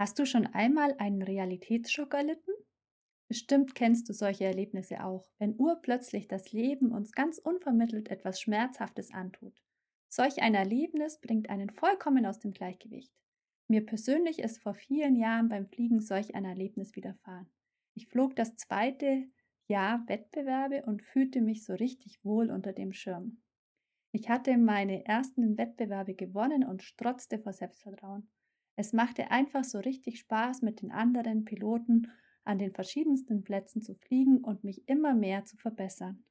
Hast du schon einmal einen Realitätsschock erlitten? Bestimmt kennst du solche Erlebnisse auch, wenn urplötzlich das Leben uns ganz unvermittelt etwas Schmerzhaftes antut. Solch ein Erlebnis bringt einen vollkommen aus dem Gleichgewicht. Mir persönlich ist vor vielen Jahren beim Fliegen solch ein Erlebnis widerfahren. Ich flog das zweite Jahr Wettbewerbe und fühlte mich so richtig wohl unter dem Schirm. Ich hatte meine ersten Wettbewerbe gewonnen und strotzte vor Selbstvertrauen. Es machte einfach so richtig Spaß, mit den anderen Piloten an den verschiedensten Plätzen zu fliegen und mich immer mehr zu verbessern.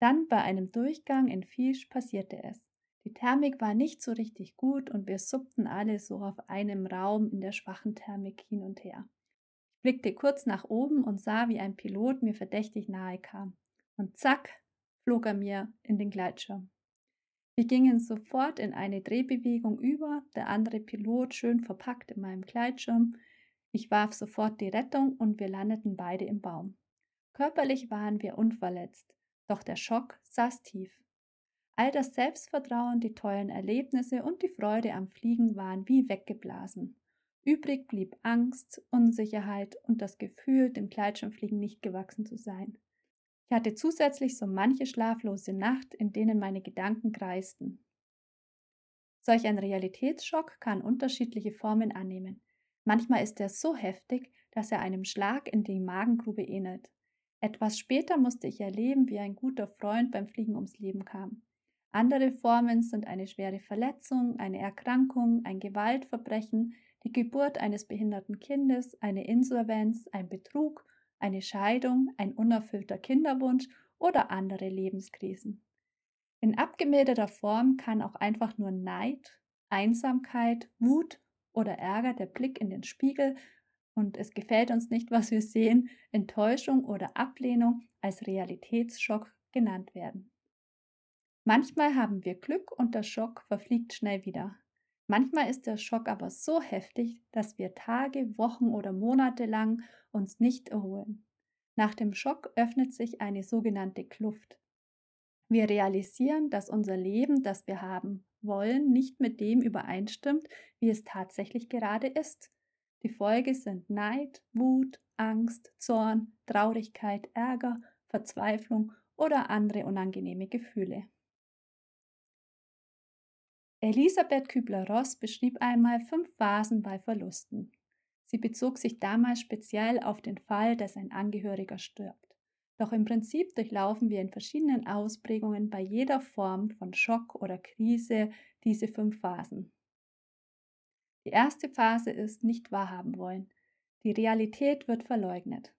Dann bei einem Durchgang in Fisch passierte es. Die Thermik war nicht so richtig gut und wir suppten alle so auf einem Raum in der schwachen Thermik hin und her. Ich blickte kurz nach oben und sah, wie ein Pilot mir verdächtig nahe kam. Und zack, flog er mir in den Gleitschirm. Wir gingen sofort in eine Drehbewegung über, der andere Pilot schön verpackt in meinem Gleitschirm, ich warf sofort die Rettung und wir landeten beide im Baum. Körperlich waren wir unverletzt, doch der Schock saß tief. All das Selbstvertrauen, die tollen Erlebnisse und die Freude am Fliegen waren wie weggeblasen. Übrig blieb Angst, Unsicherheit und das Gefühl, dem Gleitschirmfliegen nicht gewachsen zu sein. Ich hatte zusätzlich so manche schlaflose Nacht, in denen meine Gedanken kreisten. Solch ein Realitätsschock kann unterschiedliche Formen annehmen. Manchmal ist er so heftig, dass er einem Schlag in die Magengrube ähnelt. Etwas später musste ich erleben, wie ein guter Freund beim Fliegen ums Leben kam. Andere Formen sind eine schwere Verletzung, eine Erkrankung, ein Gewaltverbrechen, die Geburt eines behinderten Kindes, eine Insolvenz, ein Betrug, eine Scheidung, ein unerfüllter Kinderwunsch oder andere Lebenskrisen. In abgemilderter Form kann auch einfach nur Neid, Einsamkeit, Wut oder Ärger, der Blick in den Spiegel und es gefällt uns nicht, was wir sehen, Enttäuschung oder Ablehnung als Realitätsschock genannt werden. Manchmal haben wir Glück und der Schock verfliegt schnell wieder. Manchmal ist der Schock aber so heftig, dass wir Tage, Wochen oder Monate lang uns nicht erholen. Nach dem Schock öffnet sich eine sogenannte Kluft. Wir realisieren, dass unser Leben, das wir haben wollen, nicht mit dem übereinstimmt, wie es tatsächlich gerade ist. Die Folge sind Neid, Wut, Angst, Zorn, Traurigkeit, Ärger, Verzweiflung oder andere unangenehme Gefühle. Elisabeth Kübler-Ross beschrieb einmal fünf Phasen bei Verlusten. Sie bezog sich damals speziell auf den Fall, dass ein Angehöriger stirbt. Doch im Prinzip durchlaufen wir in verschiedenen Ausprägungen bei jeder Form von Schock oder Krise diese fünf Phasen. Die erste Phase ist nicht wahrhaben wollen. Die Realität wird verleugnet.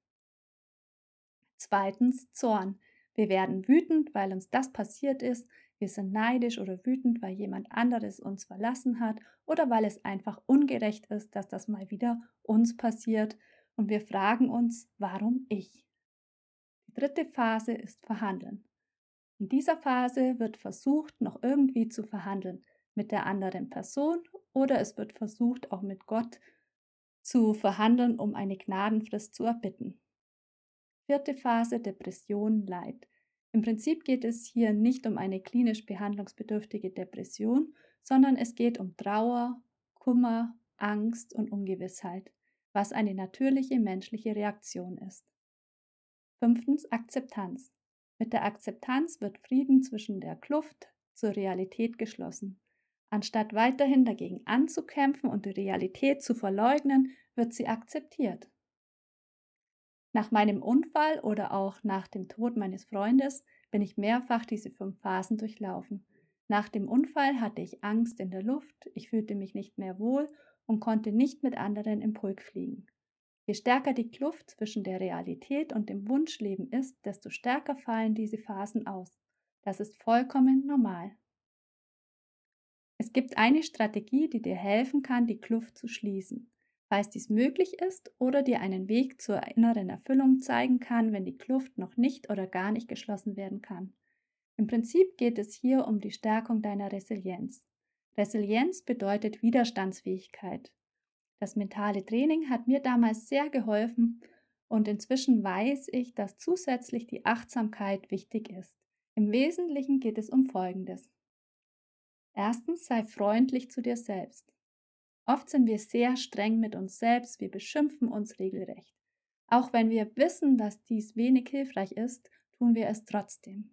Zweitens Zorn. Wir werden wütend, weil uns das passiert ist. Wir sind neidisch oder wütend, weil jemand anderes uns verlassen hat oder weil es einfach ungerecht ist, dass das mal wieder uns passiert. Und wir fragen uns, warum ich? Die dritte Phase ist Verhandeln. In dieser Phase wird versucht, noch irgendwie zu verhandeln mit der anderen Person oder es wird versucht, auch mit Gott zu verhandeln, um eine Gnadenfrist zu erbitten. Vierte Phase Depression, Leid. Im Prinzip geht es hier nicht um eine klinisch behandlungsbedürftige Depression, sondern es geht um Trauer, Kummer, Angst und Ungewissheit, was eine natürliche menschliche Reaktion ist. Fünftens Akzeptanz. Mit der Akzeptanz wird Frieden zwischen der Kluft zur Realität geschlossen. Anstatt weiterhin dagegen anzukämpfen und die Realität zu verleugnen, wird sie akzeptiert. Nach meinem Unfall oder auch nach dem Tod meines Freundes bin ich mehrfach diese fünf Phasen durchlaufen. Nach dem Unfall hatte ich Angst in der Luft, ich fühlte mich nicht mehr wohl und konnte nicht mit anderen im Pulk fliegen. Je stärker die Kluft zwischen der Realität und dem Wunschleben ist, desto stärker fallen diese Phasen aus. Das ist vollkommen normal. Es gibt eine Strategie, die dir helfen kann, die Kluft zu schließen. Falls dies möglich ist oder dir einen Weg zur inneren Erfüllung zeigen kann, wenn die Kluft noch nicht oder gar nicht geschlossen werden kann. Im Prinzip geht es hier um die Stärkung deiner Resilienz. Resilienz bedeutet Widerstandsfähigkeit. Das mentale Training hat mir damals sehr geholfen und inzwischen weiß ich, dass zusätzlich die Achtsamkeit wichtig ist. Im Wesentlichen geht es um Folgendes. Erstens sei freundlich zu dir selbst. Oft sind wir sehr streng mit uns selbst, wir beschimpfen uns regelrecht. Auch wenn wir wissen, dass dies wenig hilfreich ist, tun wir es trotzdem.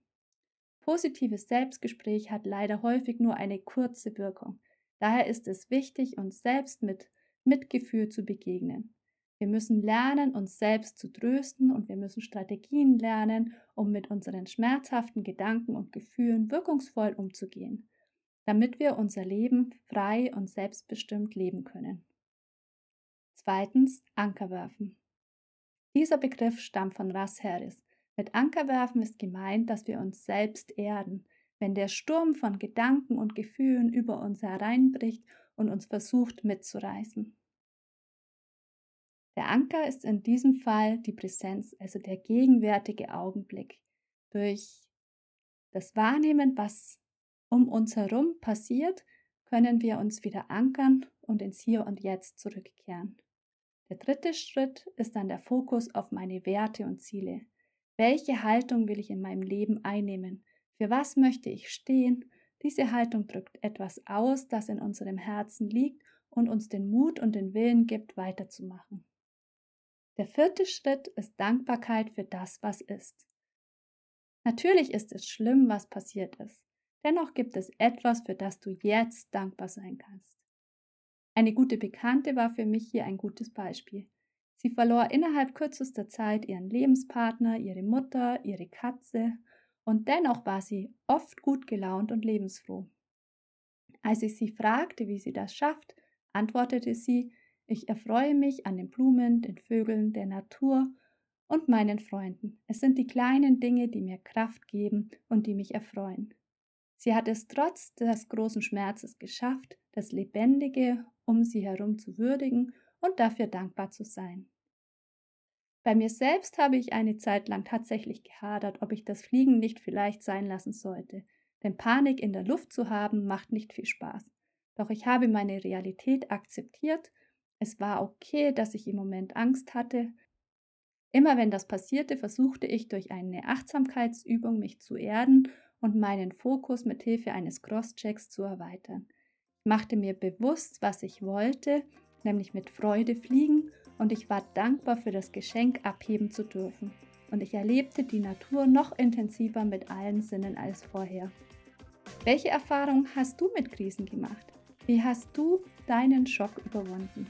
Positives Selbstgespräch hat leider häufig nur eine kurze Wirkung. Daher ist es wichtig, uns selbst mit Mitgefühl zu begegnen. Wir müssen lernen, uns selbst zu trösten und wir müssen Strategien lernen, um mit unseren schmerzhaften Gedanken und Gefühlen wirkungsvoll umzugehen, damit wir unser Leben frei und selbstbestimmt leben können. Zweitens, Anker werfen. Dieser Begriff stammt von Russ Harris. Mit Ankerwerfen ist gemeint, dass wir uns selbst erden, wenn der Sturm von Gedanken und Gefühlen über uns hereinbricht und uns versucht mitzureißen. Der Anker ist in diesem Fall die Präsenz, also der gegenwärtige Augenblick. Durch das Wahrnehmen, was um uns herum passiert, können wir uns wieder ankern und ins Hier und Jetzt zurückkehren. Der dritte Schritt ist dann der Fokus auf meine Werte und Ziele. Welche Haltung will ich in meinem Leben einnehmen? Für was möchte ich stehen? Diese Haltung drückt etwas aus, das in unserem Herzen liegt und uns den Mut und den Willen gibt, weiterzumachen. Der vierte Schritt ist Dankbarkeit für das, was ist. Natürlich ist es schlimm, was passiert ist. Dennoch gibt es etwas, für das du jetzt dankbar sein kannst. Eine gute Bekannte war für mich hier ein gutes Beispiel. Sie verlor innerhalb kürzester Zeit ihren Lebenspartner, ihre Mutter, ihre Katze und dennoch war sie oft gut gelaunt und lebensfroh. Als ich sie fragte, wie sie das schafft, antwortete sie, ich erfreue mich an den Blumen, den Vögeln, der Natur und meinen Freunden. Es sind die kleinen Dinge, die mir Kraft geben und die mich erfreuen. Sie hat es trotz des großen Schmerzes geschafft, das Lebendige um sie herum zu würdigen und dafür dankbar zu sein. Bei mir selbst habe ich eine Zeit lang tatsächlich gehadert, ob ich das Fliegen nicht vielleicht sein lassen sollte, denn Panik in der Luft zu haben macht nicht viel Spaß. Doch ich habe meine Realität akzeptiert, es war okay, dass ich im Moment Angst hatte. Immer wenn das passierte, versuchte ich durch eine Achtsamkeitsübung mich zu erden und meinen Fokus mit Hilfe eines Crosschecks zu erweitern. Ich machte mir bewusst, was ich wollte nämlich mit Freude fliegen und ich war dankbar für das Geschenk abheben zu dürfen. Und ich erlebte die Natur noch intensiver mit allen Sinnen als vorher. Welche Erfahrung hast du mit Krisen gemacht? Wie hast du deinen Schock überwunden?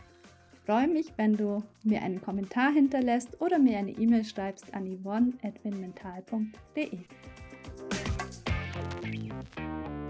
Ich freue mich, wenn du mir einen Kommentar hinterlässt oder mir eine E-Mail schreibst an yvonne.mental.de. Thank you.